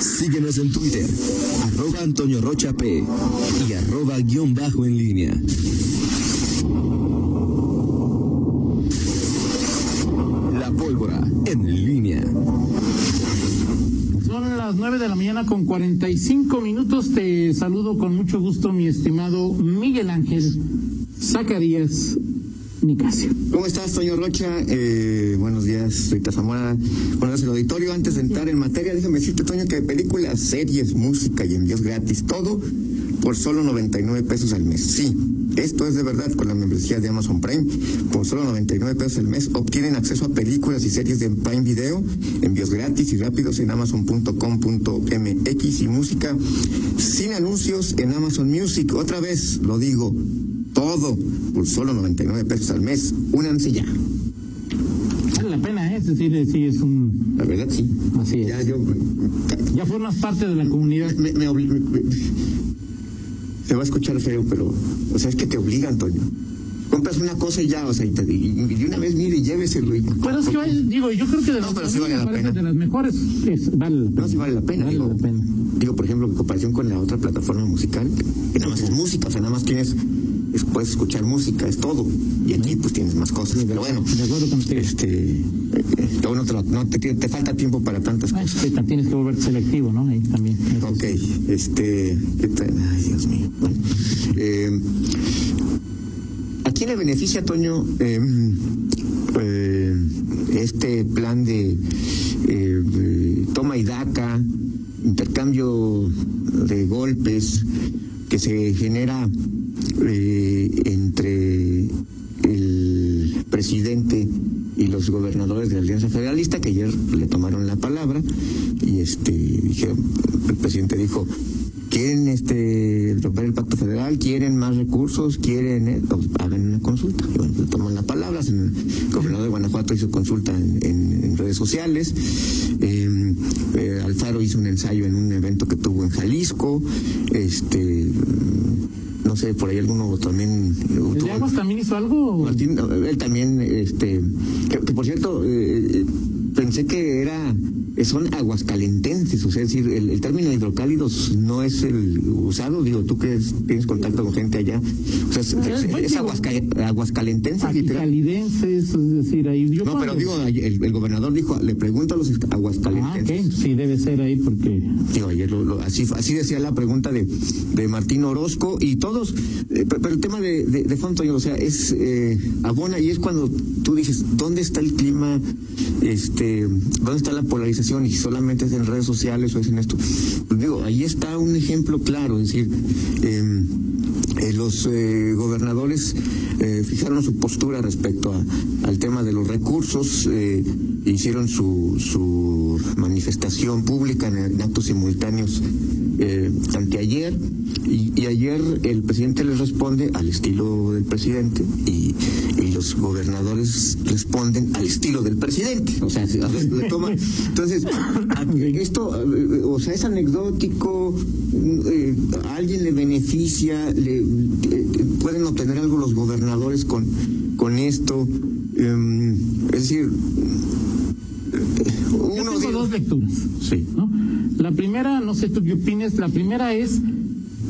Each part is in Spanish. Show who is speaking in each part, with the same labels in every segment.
Speaker 1: Síguenos en Twitter, arroba Antonio Rocha P y arroba guion bajo en línea. La pólvora en línea.
Speaker 2: Son las 9 de la mañana con 45 minutos. Te saludo con mucho gusto, mi estimado Miguel Ángel Zacarías Nicasio.
Speaker 3: ¿Cómo estás, Toño Rocha? Eh, buenos días, Rita Zamora. Buenos el auditorio. Antes de entrar en materia, déjame decirte, Toño, que películas, series, música y envíos gratis, todo por solo 99 pesos al mes. Sí, esto es de verdad con la membresía de Amazon Prime. Por solo 99 pesos al mes obtienen acceso a películas y series de Prime Video, envíos gratis y rápidos en amazon.com.mx y música sin anuncios en Amazon Music. Otra vez lo digo, todo por solo 99 pesos al mes. Únanse ya.
Speaker 2: Vale la pena, ¿eh? es decir, sí, es un.
Speaker 3: La verdad, sí.
Speaker 2: Así es.
Speaker 3: Ya yo.
Speaker 2: Ya formas parte de la comunidad.
Speaker 3: Me, me se va a escuchar feo, pero. O sea, es que te obligan, Antonio. Compras una cosa y ya, o sea, y, te- y- una vez mire y lléveselo. Y,
Speaker 2: Pero es que, vale, digo, yo creo que de
Speaker 3: No, pero sí vale la pena.
Speaker 2: de las mejores, es, vale la pena.
Speaker 3: No, sí vale la pena.
Speaker 2: Vale
Speaker 3: digo,
Speaker 2: la pena.
Speaker 3: digo, por ejemplo, en comparación con la otra plataforma musical, que nada más es música, o sea, nada más tienes, es- puedes escuchar música, es todo. Y aquí pues tienes más cosas. Pero bueno,
Speaker 2: De acuerdo contigo.
Speaker 3: este, eh, eh, luego no te, lo- no te, te falta tiempo para tantas
Speaker 2: Ah,
Speaker 3: cosas.
Speaker 2: es que tienes que volverte selectivo, ¿no? Ahí también.
Speaker 3: Ok, este. Ay, Dios mío. Bueno, eh, ¿A quién le beneficia, Toño, eh, eh, este plan de de toma y daca, intercambio de golpes que se genera eh, entre el presidente y los gobernadores de la Alianza Federalista que ayer le tomaron la palabra y este dijeron, el presidente dijo quieren este romper el pacto federal, quieren más recursos, quieren eh, pues, hagan una consulta. Y bueno, le toman la palabra, el gobernador de Guanajuato hizo consulta en, redes sociales, eh, eh, Alfaro hizo un ensayo en un evento que tuvo en Jalisco, este sé, por ahí alguno también eh,
Speaker 2: ¿El de
Speaker 3: tuvo-
Speaker 2: Aguas también hizo algo?
Speaker 3: Martín, él también, este, que, que por cierto, eh, eh, pensé que era, son aguascalentenses, o sea, es decir, el, el término hidrocálidos no es el usado, digo, tú que es- tienes contacto con gente allá, o sea, es,
Speaker 2: Ah,
Speaker 3: es-
Speaker 2: pues,
Speaker 3: es aguasca- aguascalentenses, literal.
Speaker 2: Es decir, ahí yo
Speaker 3: No, pero digo, el, el gobernador dijo, le pregunto a los
Speaker 2: Ah, ok,
Speaker 3: aguascalentenses.
Speaker 2: sí, debe ser ahí porque...
Speaker 3: Digo, ayer lo- lo- así, así decía la pregunta de, de Martín Orozco y todos, eh, pe- pero, el tema de, de, de fondo, o sea, es eh, abona y es cuando tú dices, ¿dónde está el clima? Este, ¿Dónde está la polarización? Y solamente es en redes sociales o es en esto. Pues digo, ahí está un ejemplo claro, es decir, em, eh, los eh, gobernadores eh, fijaron su postura respecto al tema de los recursos, eh, hicieron su, su manifestación pública en actos simultáneos eh, anteayer y, y ayer el presidente les responde al estilo del presidente y, y los gobernadores responden al estilo del presidente. O sea, se- le entonces, esto, eh, o sea, es anecdótico, eh, a alguien le beneficia, le, eh, pueden obtener algo los gobernadores con, con esto. em, es decir, eh,
Speaker 2: Yo
Speaker 3: uno
Speaker 2: tengo
Speaker 3: dice-
Speaker 2: dos lecturas.
Speaker 3: Sí.
Speaker 2: ¿no? La primera, no sé tú qué opinas, la primera es,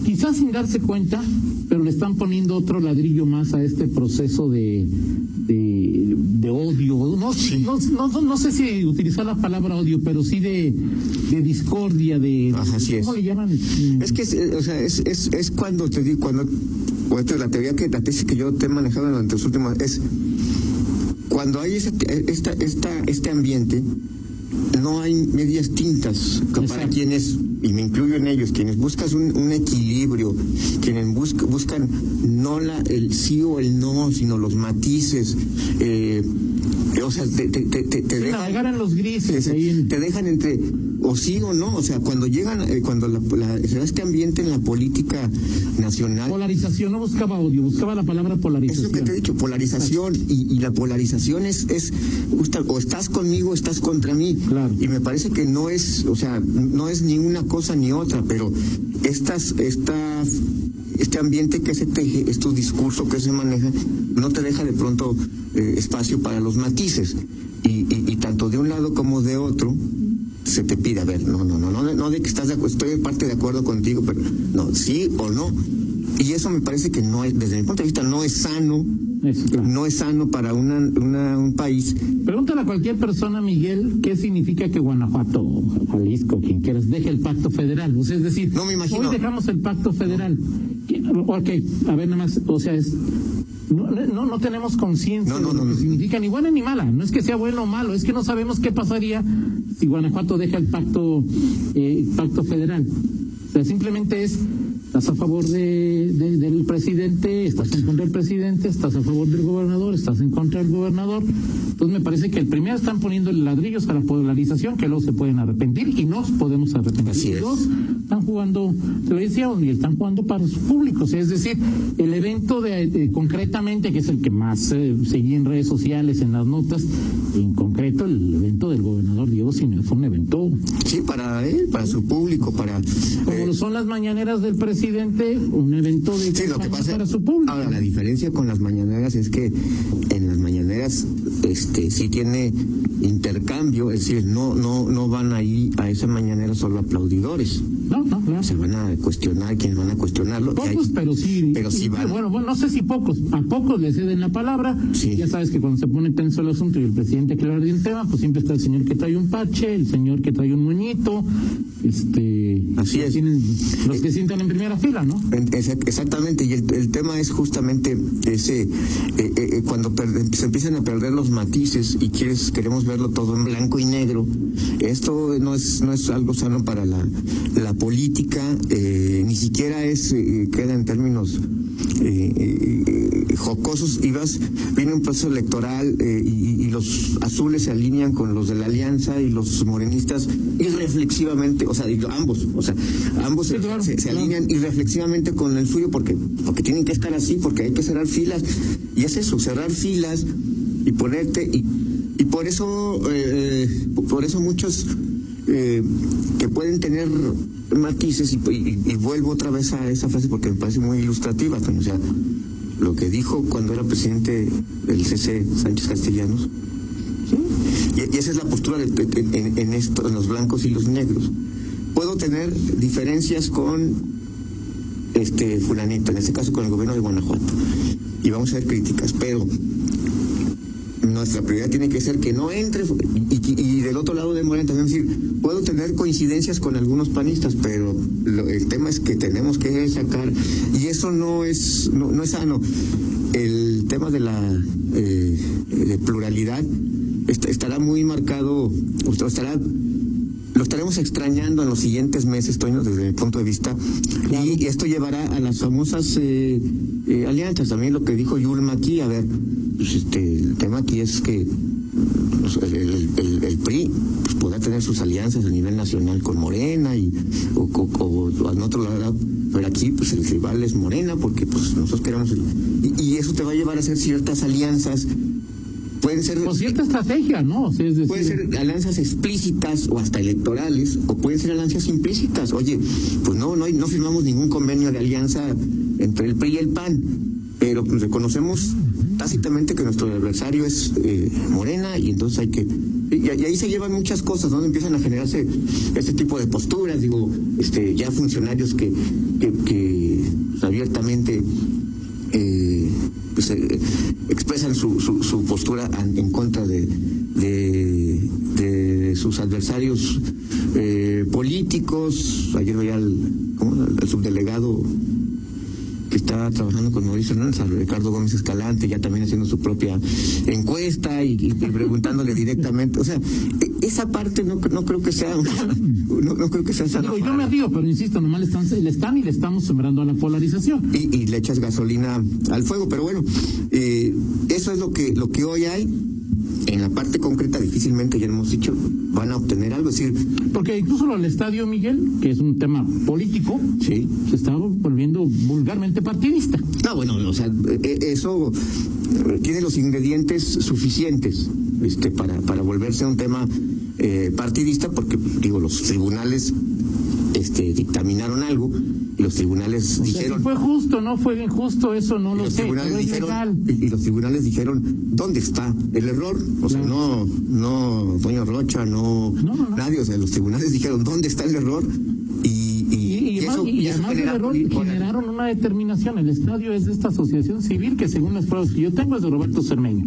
Speaker 2: quizás sin darse cuenta, pero le están poniendo otro ladrillo más a este proceso de, de, de odio. No, no, no, no sé si utilizar la palabra odio, pero sí de, de discordia, de...
Speaker 3: Ajá, así es.
Speaker 2: ¿Cómo le llaman?
Speaker 3: Es que, es, eh, o sea, es, es, es cuando te digo, cuando, es la teoría que, la tesis que yo te he manejado durante los últimos, es cuando hay ese, esta, esta, este ambiente, no hay medias tintas que para quienes, y me incluyo en ellos, quienes buscas un, un equilibrio, quienes busca- buscan no la, el sí o el no, sino los matices, eh, o sea, te, te, te, te- te
Speaker 2: Sí,
Speaker 3: dejan-
Speaker 2: los grises. Ahí en-
Speaker 3: te dejan entre o sí o no, o sea, cuando llegan, eh, cuando la, la- este ambiente en la política nacional,
Speaker 2: Polarización, no buscaba odio, buscaba la palabra
Speaker 3: eso
Speaker 2: polarización.
Speaker 3: que te he dicho, polarización, y, y la polarización es, es o estás conmigo o estás contra mí,
Speaker 2: Claro.
Speaker 3: y me parece que no es, o sea, no es ni una cosa ni otra, pero estas, esta, este ambiente que se teje, este discurso que se maneja, no te deja de pronto eh, espacio para los matices, y, y- y tanto de un lado como de otro, se te pide, a ver, no, no, no, no, no de que estás de acuerdo, estoy en parte de acuerdo contigo, pero no, sí o no. Y eso me parece que no es, desde mi punto de vista, no es sano,
Speaker 2: Eso, claro.
Speaker 3: no es sano para una, una, un país.
Speaker 2: Pregúntale a cualquier persona, Miguel, qué significa que Guanajuato, Jalisco, quien quieras, deje el pacto federal. O sea, es decir,
Speaker 3: No me imagino.
Speaker 2: hoy dejamos el pacto federal. ¿Qué- Ok, a ver, nada más, o sea, es. No, no, no tenemos conciencia
Speaker 3: No, no,
Speaker 2: de lo que
Speaker 3: no.
Speaker 2: significa ni buena ni mala. No es que sea bueno o malo, es que no sabemos qué pasaría si Guanajuato deja el pacto, eh, pacto federal. O sea, simplemente es, estás a favor de, de- del presidente, estás en contra del presidente, estás a favor del gobernador, estás en contra del gobernador. Entonces me parece que el primero están poniendo ladrillos a la polarización que luego se pueden arrepentir y nos podemos arrepentir.
Speaker 3: Así es.
Speaker 2: dos, están jugando, te lo decía, y están jugando para sus públicos. Es decir, el evento de, de- concretamente, que es el que más eh, seguí en redes sociales, en las notas, en concreto el evento del gobernador Diego Sinue fue un evento
Speaker 3: Sí, para él, para su público, para...
Speaker 2: como
Speaker 3: eh,
Speaker 2: lo son las mañaneras del presidente, un evento de
Speaker 3: Sí, lo que pasa
Speaker 2: para su público.
Speaker 3: Ahora, la diferencia con las mañaneras es que en las mañaneras este sí tiene intercambio, es decir, no no no van ahí a esa mañanera solo aplaudidores.
Speaker 2: No, no, claro.
Speaker 3: Se van a cuestionar quienes van a cuestionarlo. hay-
Speaker 2: Pocos, pero sí.
Speaker 3: pero sí van.
Speaker 2: Bueno, bueno, no sé si pocos. A pocos le ceden la palabra.
Speaker 3: Sí.
Speaker 2: Ya sabes que cuando se pone tenso el asunto y el presidente hablar de un tema, pues siempre está el señor que trae un parche, el señor que trae un moñito. Este.
Speaker 3: Así es.
Speaker 2: tienen los que sientan en primera fila, ¿no?
Speaker 3: En- exa- Exactamente, y el, el tema es justamente ese, eh, eh, eh, cuando per- se empiezan a perder los matices y quieres, queremos verlo todo en blanco y negro, esto no es, no es algo sano para la, la política, eh, ni siquiera es, queda en términos jocosos, y vas, viene un proceso electoral y, y los azules se alinean con los de la alianza y los morenistas irreflexivamente, o sea, ambos, o sea, ambos
Speaker 2: Sí,
Speaker 3: se-
Speaker 2: claro,
Speaker 3: se, se
Speaker 2: claro.
Speaker 3: Alinean irreflexivamente con el suyo porque, porque tienen que estar así, porque hay que cerrar filas. Y es eso, cerrar filas y ponerte. Y, y por eso, eh, por eso muchos eh, que pueden tener matices, y, vuelvo otra vez a esa frase porque me parece muy ilustrativa, o sea, lo que dijo cuando era presidente del CC Sánchez Castellanos. Y, esa es la postura de- en, en en los blancos y los negros. Puedo tener diferencias con este fulanito, en este caso con el gobierno de Guanajuato, y vamos a hacer críticas, pero nuestra prioridad tiene que ser que no entre y, del otro lado de Morena también puedo tener coincidencias con algunos panistas pero el tema es que tenemos que sacar y eso no es no, no es sano. El tema de la eh, pluralidad est- estará muy marcado estará estaremos extrañando en los siguientes meses, Toño, desde mi punto de vista. Y esto llevará a las famosas eh, eh, alianzas. También lo que dijo Yulma aquí, a ver, pues este, el tema aquí es que pues, el, el- el- el PRI pues, podrá tener sus alianzas a nivel nacional con Morena y o, o- o al otro lado, pero aquí pues el rival es Morena porque pues nosotros queremos y eso te va a llevar a hacer ciertas alianzas. Pueden ser
Speaker 2: Con cierta estrategia, ¿no? Es decir,
Speaker 3: Pueden ser alianzas explícitas o hasta electorales, o pueden ser alianzas implícitas. Oye, pues no, no, no firmamos ningún convenio de alianza entre el PRI y el PAN, pero pues, reconocemos tácitamente que nuestro adversario es eh, Morena y entonces hay que... Y, ahí se llevan muchas cosas, donde empiezan a generarse este tipo de posturas, digo, este, ya funcionarios que, que, que, abiertamente eh, pues, eh, expresan su postura en contra de, de, de sus adversarios eh, políticos. Ayer veía al, subdelegado que está trabajando con Mauricio Hernández, a Ricardo Gómez Escalante, ya también haciendo su propia encuesta y, y preguntándole directamente. O sea, e- esa parte no, no creo que sea, no, no creo que sea sana
Speaker 2: yo
Speaker 3: para-
Speaker 2: me río, pero insisto, nomás le están, le están y le estamos sembrando a la polarización.
Speaker 3: y, y le echas gasolina al fuego. Pero bueno, eh, eso es lo que, lo que hoy hay. En la parte concreta, difícilmente, ya hemos dicho, van a obtener algo. Es decir,
Speaker 2: Porque incluso lo del estadio, Miguel, que es un tema político,
Speaker 3: sí.
Speaker 2: se está volviendo vulgarmente partidista.
Speaker 3: No, bueno, o sea, eh, eso eh, tiene los ingredientes suficientes este, para, para volverse un tema eh, partidista, porque, digo, los tribunales este, dictaminaron algo y los tribunales
Speaker 2: O sea,
Speaker 3: dijeron
Speaker 2: si fue justo, no fue injusto, eso no lo
Speaker 3: los
Speaker 2: sé,
Speaker 3: tribunales dijeron y, los tribunales dijeron dónde está el error o sea no no doña Rocha no,
Speaker 2: No, no, no.
Speaker 3: nadie o sea los tribunales dijeron dónde está el error y y,
Speaker 2: Y, y, además, y
Speaker 3: eso
Speaker 2: además del error, generaron una determinación. El estadio es de esta asociación civil que según las pruebas que yo tengo es de Roberto Cermeño.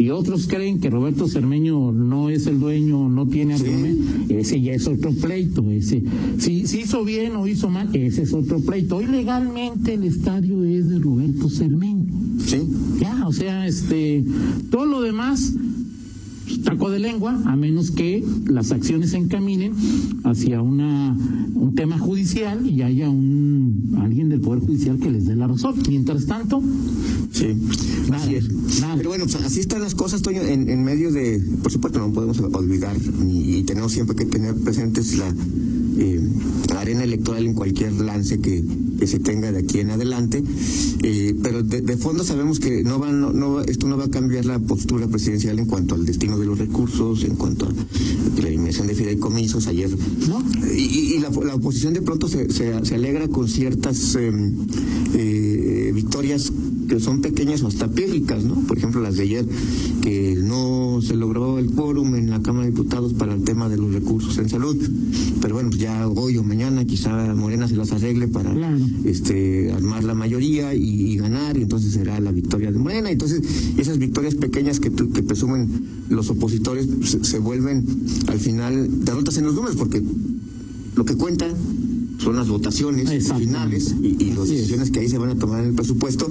Speaker 2: Y otros creen que Roberto Cermeño no es el dueño, no tiene
Speaker 3: Sí.
Speaker 2: argumento. Ese ya es otro pleito. Ese, si, si hizo bien o hizo mal, ese es otro pleito. Hoy legalmente el estadio es de Roberto Cermeño.
Speaker 3: sí
Speaker 2: Ya, o sea, este, todo lo demás, taco de lengua, a menos que las acciones se encaminen hacia una, un tema judicial y haya un alguien del Poder Judicial que les dé la razón. Mientras tanto,
Speaker 3: Sí,
Speaker 2: Nada,
Speaker 3: así es.
Speaker 2: nada.
Speaker 3: Pero bueno, pues así están las cosas, Toño, en, en medio de, por supuesto, no podemos olvidar y, y tenemos siempre que tener presentes la, eh, arena electoral en cualquier lance que, que se tenga de aquí en adelante. Eh, pero de, de fondo sabemos que no va, no, no esto no va a cambiar la postura presidencial en cuanto al destino de los recursos, en cuanto a la eliminación de fideicomisos. Ayer
Speaker 2: ¿no?
Speaker 3: y, y- la, la oposición de pronto se, se, alegra con ciertas eh, eh, victorias que son pequeñas o hasta pírricas, ¿no? Por ejemplo, las de ayer, que no se logró el quórum en la Cámara de Diputados para el tema de los recursos en salud. Pero bueno, pues ya hoy o mañana quizá Morena se las arregle para
Speaker 2: Claro.
Speaker 3: este armar la mayoría y, y ganar, y entonces será la victoria de Morena. Entonces, esas victorias pequeñas que, tu- que presumen los opositores se, se vuelven al final derrotas en los números, porque lo que cuenta son las votaciones finales y, y las
Speaker 2: es.
Speaker 3: decisiones que ahí se van a tomar en el presupuesto.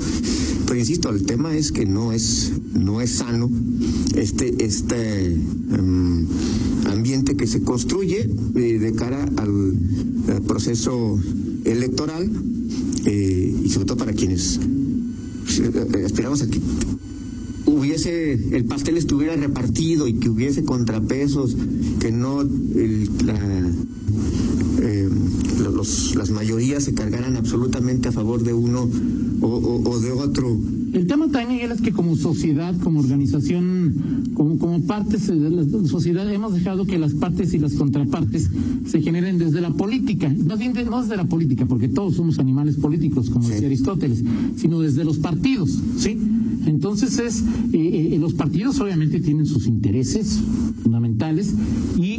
Speaker 3: Pero insisto, el tema es que no es no es sano este este em, ambiente que se construye eh, de cara al, proceso electoral eh, y sobre todo para quienes eh, esperamos a que hubiese el pastel estuviera repartido y que hubiese contrapesos que no el- la eh, los, las mayorías se cargaran absolutamente a favor de uno o, o- o de otro
Speaker 2: El tema también, es que como sociedad, como organización, como, como partes de la sociedad, hemos dejado que las partes y las contrapartes se generen desde la política. Más bien, no desde la política, porque todos somos animales políticos, como
Speaker 3: Sí.
Speaker 2: decía Aristóteles, sino desde los partidos, ¿sí? Entonces es, eh, eh, los partidos obviamente tienen sus intereses fundamentales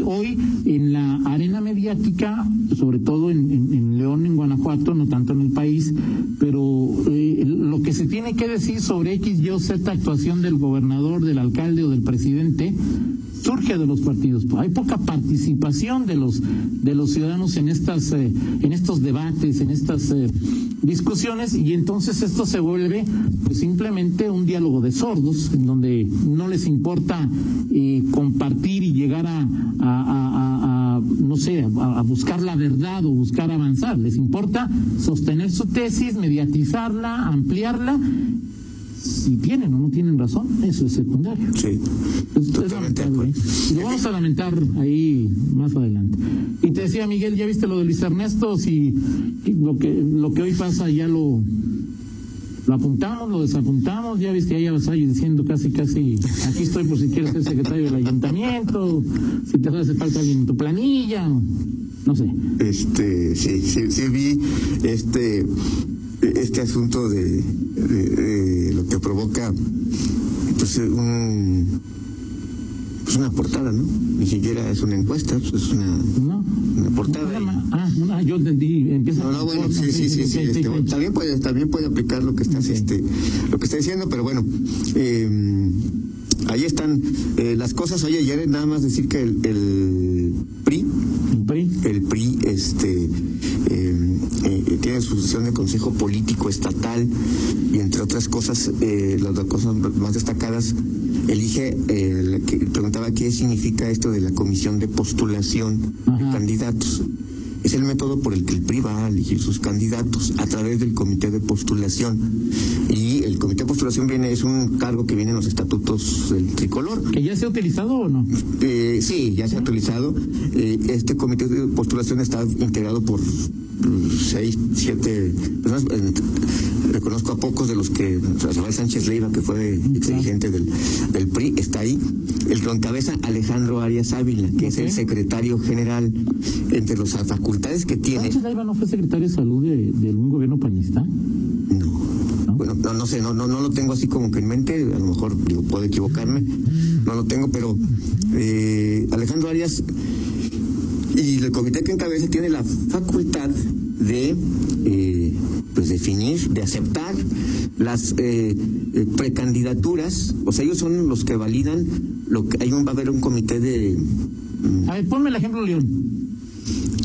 Speaker 2: hoy en la arena mediática, sobre todo en, León, en Guanajuato, no tanto en el país, pero eh, lo que se tiene que decir sobre X, Y Z actuación del gobernador, del alcalde o del presidente surge de los partidos. Hay poca participación de los de los ciudadanos en estas eh, en estos debates, en estas eh, discusiones y entonces esto se vuelve pues, simplemente un diálogo de sordos en donde no les importa eh, compartir y llegar a, a- no sé a buscar la verdad o buscar avanzar. Les importa sostener su tesis, mediatizarla, ampliarla. Si tienen o no tienen razón, eso es secundario.
Speaker 3: sí
Speaker 2: Es- es
Speaker 3: Totalmente de
Speaker 2: lamentable,
Speaker 3: acuerdo.
Speaker 2: Y lo vamos a lamentar ahí más adelante. Y te decía Miguel, ¿ya viste lo de Luis Ernesto? Si lo que lo que hoy pasa ya lo lo apuntamos, lo desapuntamos, ya viste ahí a Vasallo diciendo casi casi aquí estoy por si quieres ser secretario del ayuntamiento, si te hace falta alguien en tu planilla, no sé.
Speaker 3: este sí sí, sí vi este este asunto de, de- de lo que provoca pues un pues una portada no ni siquiera es una encuesta pues, es una
Speaker 2: ¿No?
Speaker 3: una portada
Speaker 2: ah, yo entendí, empieza
Speaker 3: No, no, bueno, sí, sí, sí, este, también puede, también puede aplicar lo que estás, este, lo que está diciendo, pero bueno, eh, ahí están eh, las cosas. Oye, ayer nada más decir que el, el PRI,
Speaker 2: El PRI.
Speaker 3: el PRI, este, eh, eh, tiene su sesión de Consejo Político Estatal y entre otras cosas, eh, las dos cosas más destacadas, elige, eh, la que preguntaba qué significa esto de la comisión de postulación de candidatos. Es el método por el que el PRI va a elegir sus candidatos a través del comité de postulación. Postulación viene, es un cargo que viene en los estatutos del tricolor.
Speaker 2: ¿Que ya se ha utilizado o no?
Speaker 3: Eh, sí, ya se ha utilizado. Eh, este comité de postulación está integrado por mm, seis, siete personas. Eh, reconozco a pocos de los que Rafael Sánchez Leiva, que fue dirigente del, del PRI, está ahí. El que encabeza Alejandro Arias Ávila, que es el secretario general. Entre las facultades que tiene.
Speaker 2: ¿Sánchez Leiva no fue secretario de salud de, de algún gobierno panista?
Speaker 3: No. Bueno, no, no sé, no, no, no lo tengo así como que en mente, a lo mejor digo, puedo equivocarme, no lo tengo, pero eh, Alejandro Arias y el comité que encabeza tiene la facultad de eh, pues definir, de aceptar las eh, eh, precandidaturas, o sea, ellos son los que validan lo que hay un va a haber un comité de
Speaker 2: A ver, ponme el ejemplo, León.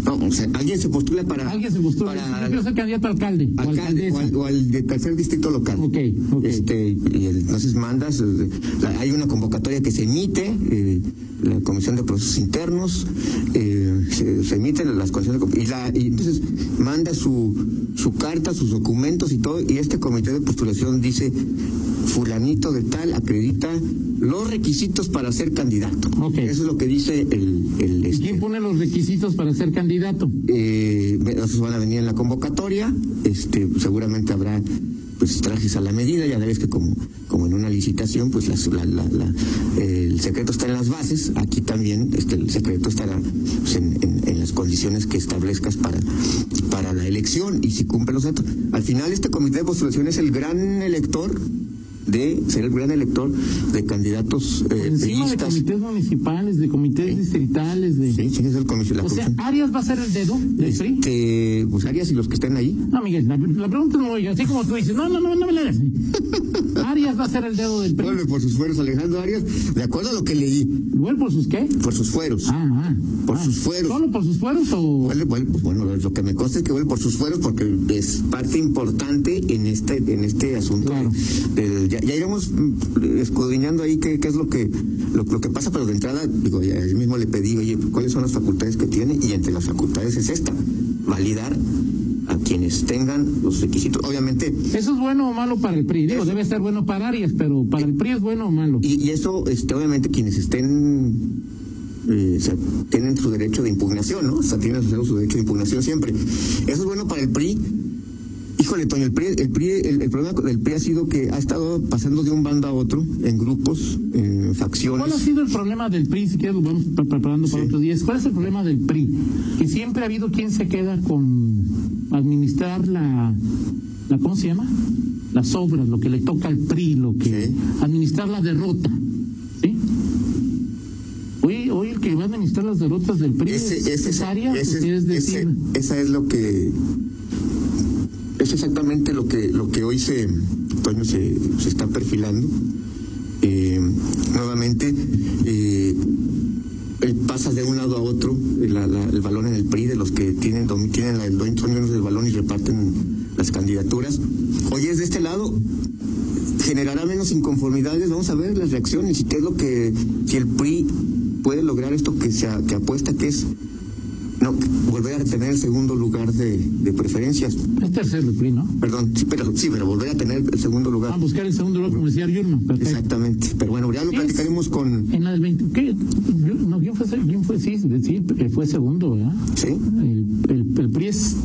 Speaker 3: No, o sea, alguien se postula para
Speaker 2: Alguien se postula.
Speaker 3: para
Speaker 2: Yo candidato a alcalde. o
Speaker 3: alcalde o al, o al de tercer distrito local.
Speaker 2: Ok, ok.
Speaker 3: Este, y el- entonces mandas, eh, la- hay una convocatoria que se emite, eh, la Comisión de Procesos Internos, eh, se, se emiten las condiciones de, y, la, y entonces manda su, su carta, sus documentos y todo, y este comité de postulación dice, fulanito de tal acredita los requisitos para ser candidato. Eso es lo que dice el... el
Speaker 2: ¿Y
Speaker 3: este,
Speaker 2: quién pone los requisitos para ser candidato?
Speaker 3: eh, esos van a venir en la convocatoria, este, seguramente habrá pues trajes a la medida, ya sabes que como, como en una licitación, pues las- la- la- la- el secreto está en las bases, aquí también este, el secreto estará pues, en, en- en las condiciones que establezcas para, para la elección y si cumple los datos. Al final este comité de postulación es el gran elector de ser el gran elector de candidatos eh,
Speaker 2: encima de comités municipales, de comités distritales, de...
Speaker 3: Sí, sí, es el comisión. la
Speaker 2: O sea. Arias va a ser el dedo del PRI.
Speaker 3: Este, pues Arias y los que estén ahí.
Speaker 2: No, Miguel, la, la pregunta no oiga, así como tú dices, no, no, no, no me la hagas. Arias va a ser el dedo del PRI.
Speaker 3: Vuelve por sus fueros Alejandro Arias, de acuerdo a lo que leí,
Speaker 2: ¿Igual por sus qué?
Speaker 3: por sus fueros.
Speaker 2: Ah, ah.
Speaker 3: Por
Speaker 2: ah.
Speaker 3: sus fueros.
Speaker 2: ¿Solo por sus fueros o...?
Speaker 3: Vuelve, vuelve, pues bueno, lo que me consta es que vuelve por sus fueros porque es parte importante en este en este asunto.
Speaker 2: Claro.
Speaker 3: ya, ya iremos mm, escudriñando ahí qué, qué es lo que lo, lo que pasa, pero de entrada, digo, ya yo mismo le pedí, oye, ¿cuáles son las facultades que tiene? Y entre las facultades es esta, validar quienes tengan los requisitos. Obviamente,
Speaker 2: ¿Eso es bueno o malo para el PRI? Digo,
Speaker 3: Eso-
Speaker 2: debe ser bueno para Arias, pero para el PRI es bueno o malo.
Speaker 3: Y, y eso, este, obviamente, quienes estén, eh, o sea, tienen su derecho de impugnación, ¿no? O sea, tienen su derecho de impugnación siempre. Eso es bueno para el PRI. Híjole, Toño, el PRI, el, PRI, el, el problema del PRI ha sido que ha estado pasando de un bando a otro, en grupos, en facciones.
Speaker 2: ¿Cuál ha sido el problema del PRI? Si quieres lo vamos pre- preparando para
Speaker 3: Sí.
Speaker 2: otros días. ¿Cuál es el problema del PRI? Que siempre ha habido quien se queda con administrar la, la ¿cómo se llama? Las obras, lo que le toca al PRI, lo que
Speaker 3: Sí.
Speaker 2: administrar la derrota. ¿Sí? Hoy, hoy el que va a administrar las derrotas del PRI
Speaker 3: Ese,
Speaker 2: es,
Speaker 3: ese,
Speaker 2: es Arias,
Speaker 3: ese-
Speaker 2: es
Speaker 3: ese-
Speaker 2: decir,
Speaker 3: esa es lo que es exactamente lo que lo que hoy se Toño se, se está perfilando Eh, nuevamente eh, pasa de un lado a otro eh, la- la- el balón en el PRI de los que tienen tienen la- el del balón y reparten las candidaturas hoy es de este lado generará menos inconformidades. Vamos a ver las reacciones y qué es lo que, si el PRI puede lograr esto que, se, que apuesta, que es no volver a tener el segundo lugar de, de preferencias.
Speaker 2: es tercero el PRI, ¿no?
Speaker 3: Perdón, sí pero, sí, pero volver a tener el segundo
Speaker 2: Va a
Speaker 3: lugar.
Speaker 2: buscar el segundo lugar, como decía Yurma.
Speaker 3: Exactamente. Pero bueno, ya lo platicaremos con.
Speaker 2: En la del 20, ¿qué? No, ¿quién fue, quién fue? Sí, sí, fue segundo, ¿verdad?
Speaker 3: Sí.
Speaker 2: El, el, el PRI es...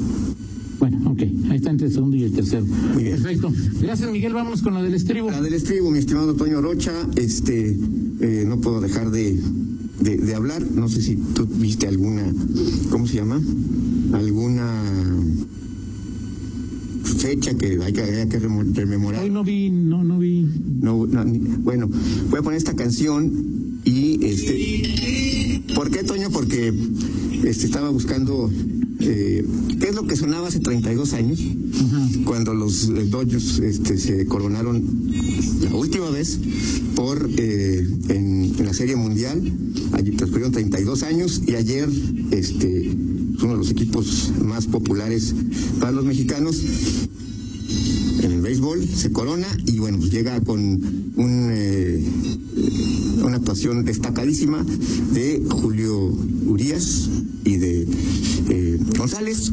Speaker 2: Bueno, ok, ahí está entre el segundo y el tercero.
Speaker 3: Muy bien.
Speaker 2: Perfecto. Gracias, Miguel. Vámonos con la del estribo.
Speaker 3: La del estribo, mi estimado Toño Rocha, este, eh, no puedo dejar de, de, de hablar. No sé si tú viste alguna, ¿cómo se llama? Alguna fecha que hay que, hay que rememorar.
Speaker 2: Hoy no vi, no, no vi.
Speaker 3: No, no, ni- bueno, voy a poner esta canción y este. ¿Por qué, Toño? Porque este, estaba buscando eh, qué es lo que sonaba hace 32 años
Speaker 2: Ajá.
Speaker 3: cuando los eh, Dodgers este, se coronaron la última vez por eh, en, en la Serie Mundial. Allí transcurrieron 32 años y ayer este es uno de los equipos más populares para los mexicanos en el béisbol, se corona y bueno, pues llega con un, eh, una actuación destacadísima de Julio Urias y de eh, González.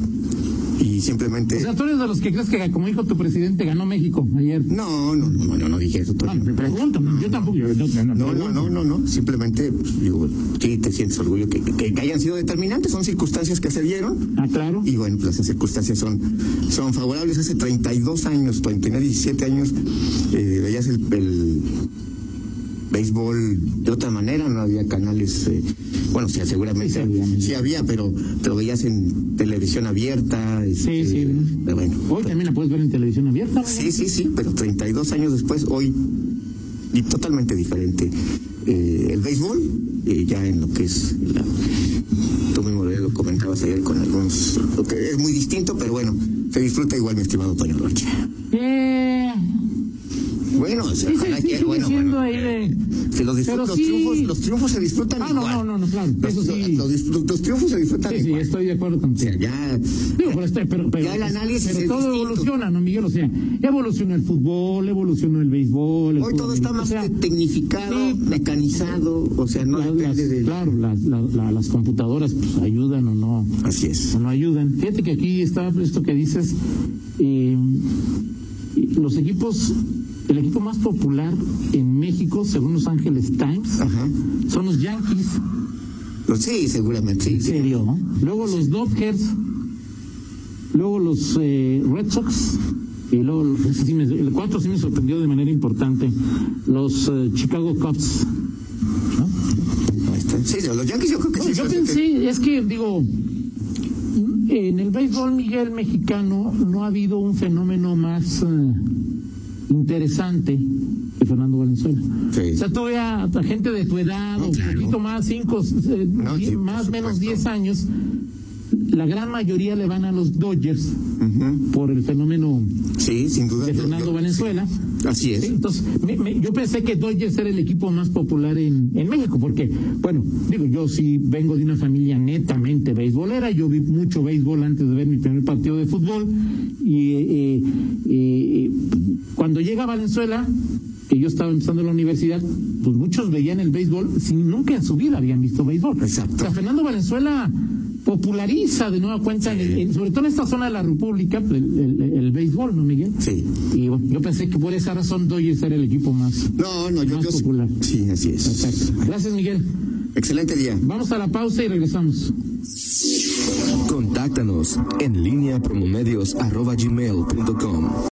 Speaker 3: y simplemente...
Speaker 2: O sea, tú eres de los que crees que, como dijo tu presidente, ganó México ayer.
Speaker 3: No, no, no, no, no dije eso.
Speaker 2: No, me pregunto, yo tampoco. Yo,
Speaker 3: No, no, no, no, no. Simplemente, pues, digo, sí te sientes orgullo que, que, que hayan sido determinantes, son circunstancias que se dieron.
Speaker 2: Ah, claro.
Speaker 3: Y bueno, pues las circunstancias son, son favorables. Hace 32 años, cuando tenía 17 años, eh, veías el, el béisbol de otra manera, no había canales, eh, bueno, sí, seguramente
Speaker 2: Sí, sí había.
Speaker 3: sí había, pero, pero veías en televisión abierta. este,
Speaker 2: Sí, sí.
Speaker 3: Pero bueno.
Speaker 2: Hoy también la puedes ver en televisión abierta.
Speaker 3: Sí, sí, sí, pero 32 años después, hoy, y totalmente diferente. Eh, el béisbol, eh, ya en lo que es la, tú mismo lo comentabas ayer con algunos, lo que es muy distinto, pero bueno, se disfruta igual, mi estimado Toño Rocha. Bueno, o sea,
Speaker 2: sí, sí,
Speaker 3: ojalá
Speaker 2: sí,
Speaker 3: que- bueno, bueno,
Speaker 2: ahí de...
Speaker 3: que los, los
Speaker 2: sí.
Speaker 3: triunfos, los triunfos se disfrutan
Speaker 2: Ah,
Speaker 3: igual.
Speaker 2: no, no, no, claro,
Speaker 3: Los,
Speaker 2: sí.
Speaker 3: los los triunfos se disfrutan
Speaker 2: Sí, sí,
Speaker 3: igual.
Speaker 2: estoy de acuerdo
Speaker 3: O
Speaker 2: contigo.
Speaker 3: sea, ya,
Speaker 2: Digo, pero, este- pero, pero,
Speaker 3: Ya el análisis
Speaker 2: pero
Speaker 3: es
Speaker 2: todo
Speaker 3: distinto.
Speaker 2: evoluciona, ¿no, Miguel? O sea, evolucionó el fútbol, evolucionó el béisbol. el
Speaker 3: hoy todo está más
Speaker 2: o sea,
Speaker 3: tecnificado,
Speaker 2: sí.
Speaker 3: mecanizado, o sea, no
Speaker 2: las-
Speaker 3: de...
Speaker 2: Claro, las- las- las computadoras pues, ayudan o no.
Speaker 3: Así es.
Speaker 2: o no ayudan. Fíjate que aquí está esto que dices, eh, los equipos, el equipo más popular en México, según Los Ángeles Times,
Speaker 3: Ajá.
Speaker 2: son los Yankees,
Speaker 3: Sí, seguramente, sí.
Speaker 2: en
Speaker 3: sí.
Speaker 2: serio, ¿no? luego los Dodgers, luego los eh, Red Sox, y luego, sí me- el cuatro sí me sorprendió de manera importante, los eh, Chicago Cubs. ¿no?
Speaker 3: Ahí está. Sí, los Yankees yo creo que
Speaker 2: No,
Speaker 3: sí.
Speaker 2: yo pensé, es que digo, en el béisbol Miguel mexicano no ha habido un fenómeno más eh, interesante que Fernando Valenzuela.
Speaker 3: Sí.
Speaker 2: O sea, tú ve a, a gente de tu edad,
Speaker 3: No,
Speaker 2: o un poquito más, cinco, eh,
Speaker 3: No, sí,
Speaker 2: más menos
Speaker 3: supuesto.
Speaker 2: 10 años, la gran mayoría le van a los Dodgers Por el fenómeno
Speaker 3: Sí, sin duda.
Speaker 2: de Fernando
Speaker 3: yo-
Speaker 2: Valenzuela.
Speaker 3: sí. Así es.
Speaker 2: Sí, entonces, me- me- yo pensé que Dodgers era el equipo más popular en, en México, porque, bueno, digo, yo sí vengo de una familia netamente beisbolera, yo vi mucho béisbol antes de ver mi primer partido de fútbol, y eh, eh, eh, cuando llega Valenzuela, que yo estaba empezando en la universidad, pues muchos veían el béisbol sin nunca en su vida habían visto béisbol.
Speaker 3: Exacto.
Speaker 2: O sea, Fernando Valenzuela populariza de nueva cuenta, en el- en- sobre todo en esta zona de la República, el, el- el béisbol, ¿no, Miguel?
Speaker 3: Sí.
Speaker 2: Y bueno, yo pensé que por esa razón Dodgers era el equipo más.
Speaker 3: No, no, yo,
Speaker 2: Más
Speaker 3: yo sí-
Speaker 2: popular.
Speaker 3: Sí, así es.
Speaker 2: Perfecto. Gracias, Miguel.
Speaker 3: Excelente día.
Speaker 2: Vamos a la pausa y regresamos.
Speaker 1: Contáctanos en línea promomedios